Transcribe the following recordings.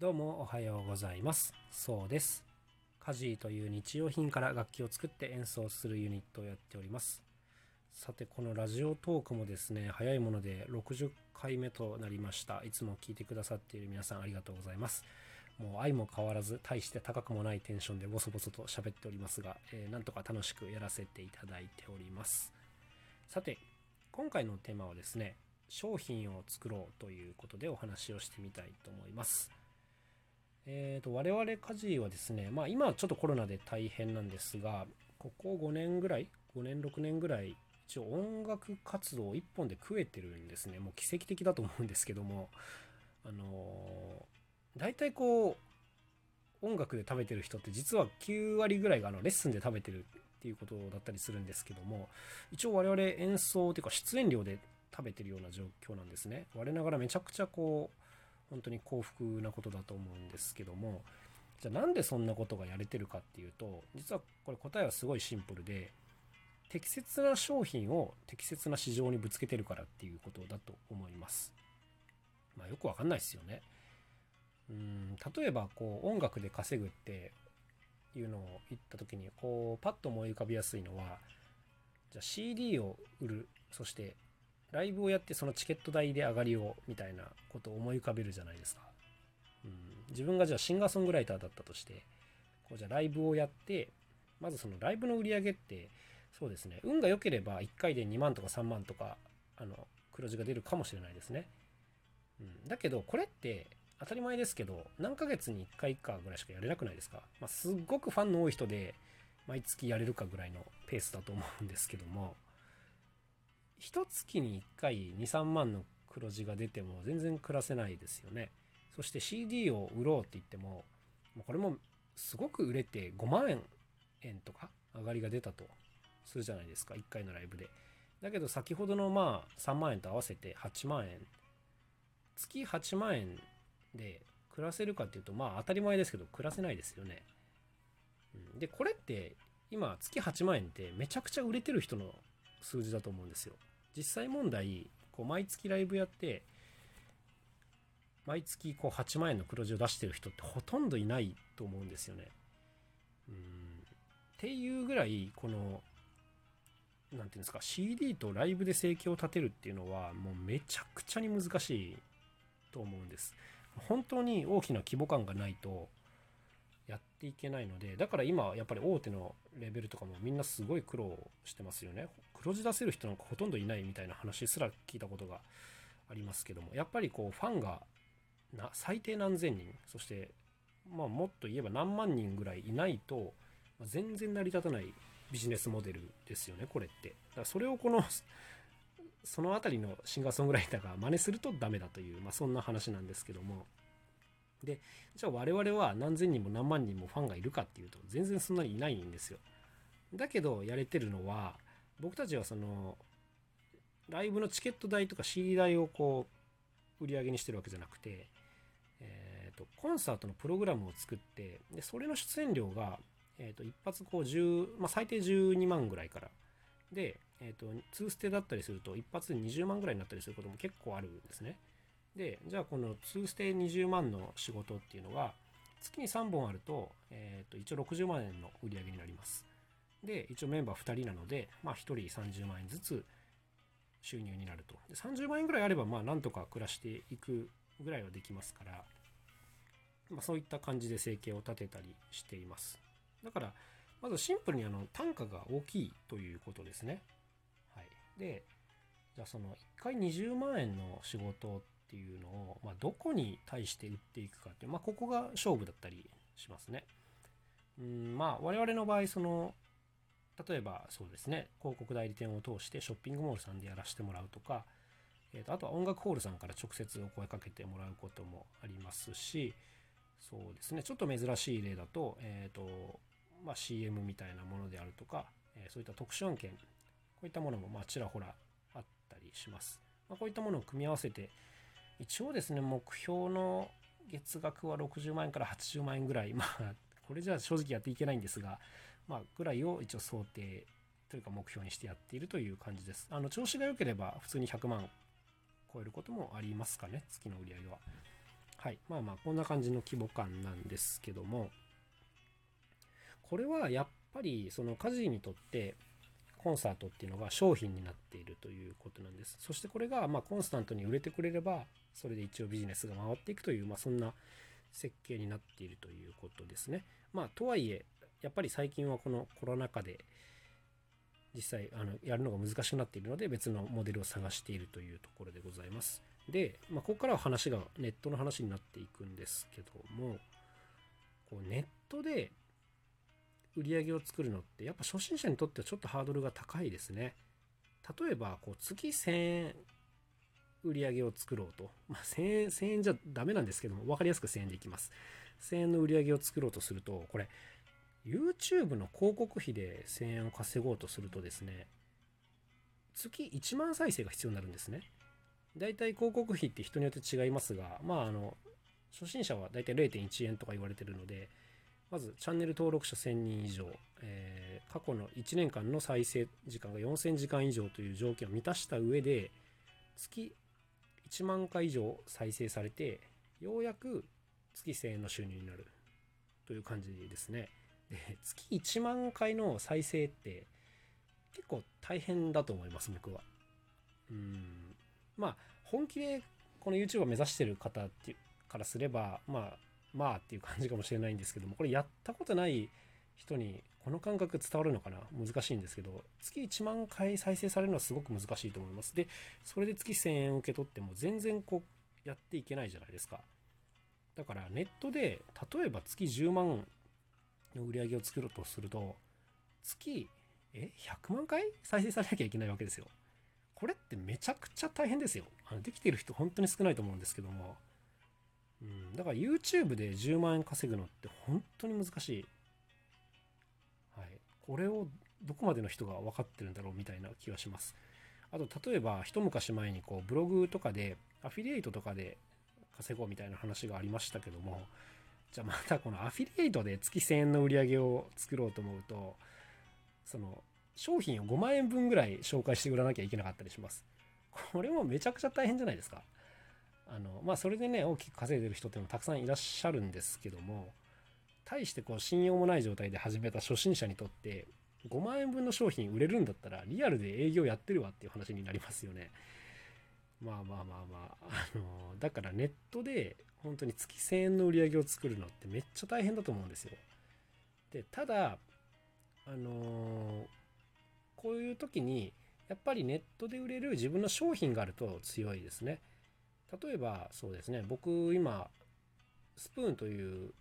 どうもおはようございます。そうです。カジーという日用品から楽器を作って演奏するユニットをやっております。さて、このラジオトークもですね、早いもので60回目となりました。いつも聞いてくださっている皆さんありがとうございます。もう愛も変わらず、大して高くもないテンションでボソボソと喋っておりますが、えーなんとか楽しくやらせていただいております。さて、今回のテーマはですね、商品を作ろうということでお話をしてみたいと思います。えー、と我々家事はですね、まあ、今はちょっとコロナで大変なんですがここ5年ぐらい5年6年ぐらい一応音楽活動1本で食えてるんですね。もう奇跡的だと思うんですけどもあのー大体こう音楽で食べてる人って実は9割ぐらいがあのレッスンで食べてるっていうことだったりするんですけども一応我々演奏というか出演料で食べてるような状況なんですね。我ながらめちゃくちゃこう本当に幸福なことだと思うんですけどもじゃあなんでそんなことがやれてるかっていうと実はこれ答えはすごいシンプルで適切な商品を適切な市場にぶつけてるからっていうことだと思います。まあよくわかんないですよね。うん例えばこう音楽で稼ぐっていうのを言った時にこうパッと思い浮かびやすいのはじゃあ CD を売る。そしてライブをやってそのチケット代で上がりをみたいなことを思い浮かべるじゃないですか。うん、自分がじゃあシンガーソングライターだったとしてこうじゃあライブをやってまずそのライブの売り上げってそうですね。運が良ければ1回で2万とか3万とかあの黒字が出るかもしれないですね。うん、だけどこれって当たり前ですけど何ヶ月に1回かぐらいしかやれなくないですか、まあ、すっごくファンの多い人で毎月やれるかぐらいのペースだと思うんですけども。一月に1回23万の黒字が出ても全然暮らせないですよね。そして CD を売ろうって言ってもこれもすごく売れて5万円とか上がりが出たとするじゃないですか1回のライブで。だけど先ほどのまあ3万円と合わせて8万円。月8万円で暮らせるかっていうとまあ当たり前ですけど暮らせないですよね。でこれって今月8万円ってめちゃくちゃ売れてる人の数字だと思うんですよ。実際問題こう毎月ライブやって毎月こう8万円の黒字を出してる人ってほとんどいないと思うんですよね。うんっていうぐらいこの何ていうんですか CD とライブで生計を立てるっていうのはもうめちゃくちゃに難しいと思うんです。本当に大きな規模感がないとやっていけないのでだから今やっぱり大手のレベルとかもみんなすごい苦労してますよね黒字出せる人なんかほとんどいないみたいな話すら聞いたことがありますけどもやっぱりこうファンがな最低何千人そしてまあもっと言えば何万人ぐらいいないとま全然成り立たないビジネスモデルですよねこれって。だからそれをこのそのあたりのシンガーソングライターが真似するとダメだという、まあ、そんな話なんですけども。でじゃあ我々は何千人も何万人もファンがいるかっていうと全然そんなにいないんですよ。だけどやれてるのは僕たちはそのライブのチケット代とか CD 代をこう売り上げにしてるわけじゃなくて、えー、とコンサートのプログラムを作ってでそれの出演料が、えー、と一発こう10、まあ、最低12万ぐらいから。で、えー、と2ステだったりすると一発で20万ぐらいになったりすることも結構あるんですね。でじゃあこの2ステ20万の仕事っていうのが月に3本あると,、えー、と一応60万円の売り上げになります。で一応メンバー2人なので、まあ、1人30万円ずつ収入になると。で30万円ぐらいあればまあなんとか暮らしていくぐらいはできますから、まあ、そういった感じで生計を立てたりしています。だからまずシンプルにあの単価が大きいということですね。はい。でじゃあその1回20万円の仕事っていうのを、まあ、どこに対して売っていくかっていう、まあ、ここが勝負だったりしますね。うんまあ我々の場合その例えばそうですね。広告代理店を通してショッピングモールさんでやらせてもらうとか、えー、とあとは音楽ホールさんから直接お声かけてもらうこともありますしそうですね。ちょっと珍しい例だと,、えーとまあ、CM みたいなものであるとか、えーそういった特殊案件こういったものもまあちらほらあったりします、まあ、こういったものを組み合わせて一応ですね目標の月額は60万円から80万円ぐらい。まあこれじゃ正直やっていけないんですがまあ、ぐらいを一応想定というか目標にしてやっているという感じです。あの調子が良ければ普通に100万超えることもありますかね、月の売り上げは。はい。まあまあ、こんな感じの規模感なんですけども、これはやっぱり、その家事にとって、コンサートっていうのが商品になっているということなんです。そしてこれが、まコンスタントに売れてくれれば、それで一応ビジネスが回っていくという、まあ、そんな設計になっているということですね。まあ、とはいえ、やっぱり最近はこのコロナ禍で、実際あのやるのが難しくなっているので別のモデルを探しているというところでございます。で、まあ、ここからは話がネットの話になっていくんですけどもこうネットで売り上げを作るのってやっぱ初心者にとってはちょっとハードルが高いですね。例えばこう月1000円売り上げを作ろうと、まあ、1000円 ,1000 円じゃダメなんですけども分かりやすく1000円でいきます。1000円の売り上げを作ろうとするとこれ YouTube の広告費で1000円を稼ごうとするとですね月1万再生が必要になるんですね。だいたい広告費って人によって違いますが、まあ、あの、初心者はだいたい0.1円とか言われてるので、まずチャンネル登録者1000人以上、えー、過去の1年間の再生時間が4000時間以上という条件を満たした上で、月1万回以上再生されて、ようやく月1000円の収入になるという感じですね。で、月1万回の再生って結構大変だと思います、僕は。うん。まあ、本気でこの YouTube を目指してる方ってからすれば、まあ、まあっていう感じかもしれないんですけども、これやったことない人にこの感覚伝わるのかな？難しいんですけど、月1万回再生されるのはすごく難しいと思います。で、それで月1000円受け取っても全然こうやっていけないじゃないですか。だからネットで例えば月10万の売り上げを作ろうとすると、月、え、100万回再生されなきゃいけないわけですよ。これってめちゃくちゃ大変ですよ。あのできてる人本当に少ないと思うんですけども。うん、だから YouTube で10万円稼ぐのって本当に難しい。はい。これをどこまでの人が分かってるんだろうみたいな気がします。あと、例えば一昔前にこうブログとかでアフィリエイトとかで稼ごうみたいな話がありましたけども、じゃあまたこのアフィリエイトで月1000円の売り上げを作ろうと思うと、その商品を5万円分ぐらい紹介して売らなきゃいけなかったりします。これもめちゃくちゃ大変じゃないですか。あの、まあ、それでね、大きく稼いでる人ってのもたくさんいらっしゃるんですけども、対してこう、信用もない状態で始めた初心者にとって、5万円分の商品売れるんだったら、リアルで営業やってるわっていう話になりますよね。まあまあまあまあ、あの、だからネットで本当に月1000円の売り上げを作るのってめっちゃ大変だと思うんですよ。で、ただ、あのこういう時にやっぱりネットで売れる自分の商品があると強いですね。例えばそうですね僕今スプーンという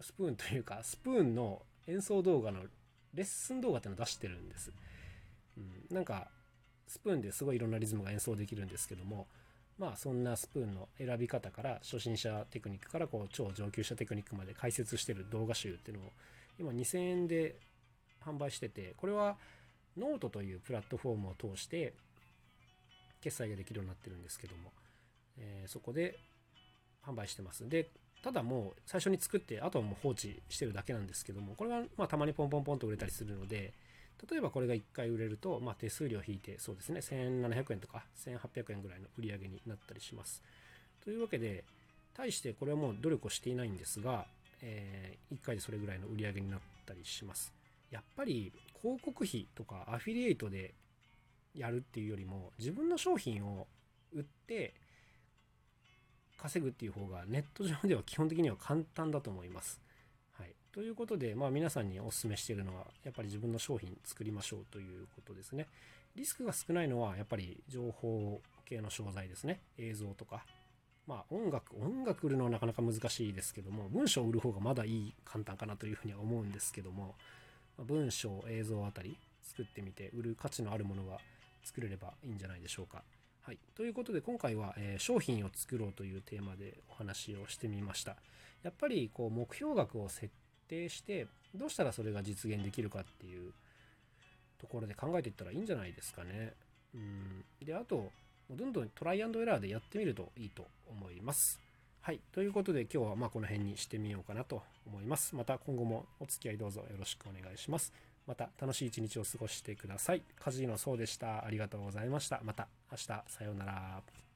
スプーンというかスプーンの演奏動画のレッスン動画っていうのを出してるんです。うん、なんかスプーンですごいいろんなリズムが演奏できるんですけどもまあそんなスプーンの選び方から初心者テクニックからこう超上級者テクニックまで解説してる動画集っていうのを今2000円で販売しててこれはノートというプラットフォームを通して決済ができるようになってるんですけども、えー、そこで販売してます。で、ただもう最初に作って、あとはもう放置してるだけなんですけども、これがまあたまにポンポンポンと売れたりするので、例えばこれが1回売れると、まあ、手数料引いて、そうですね、1700円とか1800円ぐらいの売り上げになったりします。というわけで、対してこれはもう努力をしていないんですが、えー、1回でそれぐらいの売り上げになったりします。やっぱり広告費とかアフィリエイトでやるっていうよりも自分の商品を売って稼ぐっていう方がネット上では基本的には簡単だと思います。ということで、まあ、皆さんにお勧めしているのはやっぱり自分の商品作りましょうということですね。リスクが少ないのはやっぱり情報系の商材ですね。映像とか。まあ音楽、音楽売るのはなかなか難しいですけども、文章を売る方がまだいい簡単かなというふうには思うんですけども、文章、映像あたり作ってみて売る価値のあるものが作れればいいんじゃないでしょうか。はい。ということで今回は、えー、商品を作ろうというテーマでお話をしてみました。やっぱりこう目標額を設定してどうしたらそれが実現できるかっていうところで考えていったらいいんじゃないですかね。うん。で、あと、どんどんトライエラーでやってみるといいと思います。はい。ということで今日はまあこの辺にしてみようかなと思います。また今後もお付き合いどうぞよろしくお願いします。また楽しい一日を過ごしてください。カジノそうでした。ありがとうございました。また明日さようなら。